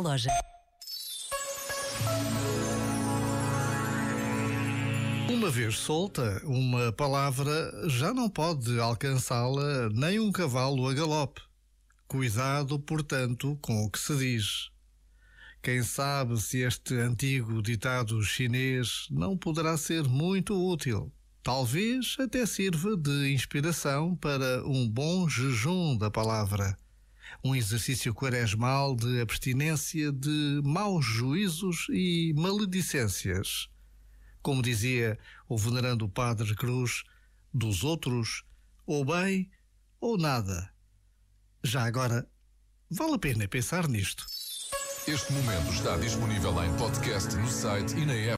loja. Uma vez solta, uma palavra já não pode alcançá-la nem um cavalo a galope. Cuidado, portanto, com o que se diz. Quem sabe se este antigo ditado chinês não poderá ser muito útil. Talvez até sirva de inspiração para um bom jejum da palavra. Um exercício quaresmal de abstinência de maus juízos e maledicências. Como dizia o venerando Padre Cruz, dos outros, ou bem ou nada. Já agora, vale a pena pensar nisto. Este momento está disponível em podcast no site e na app.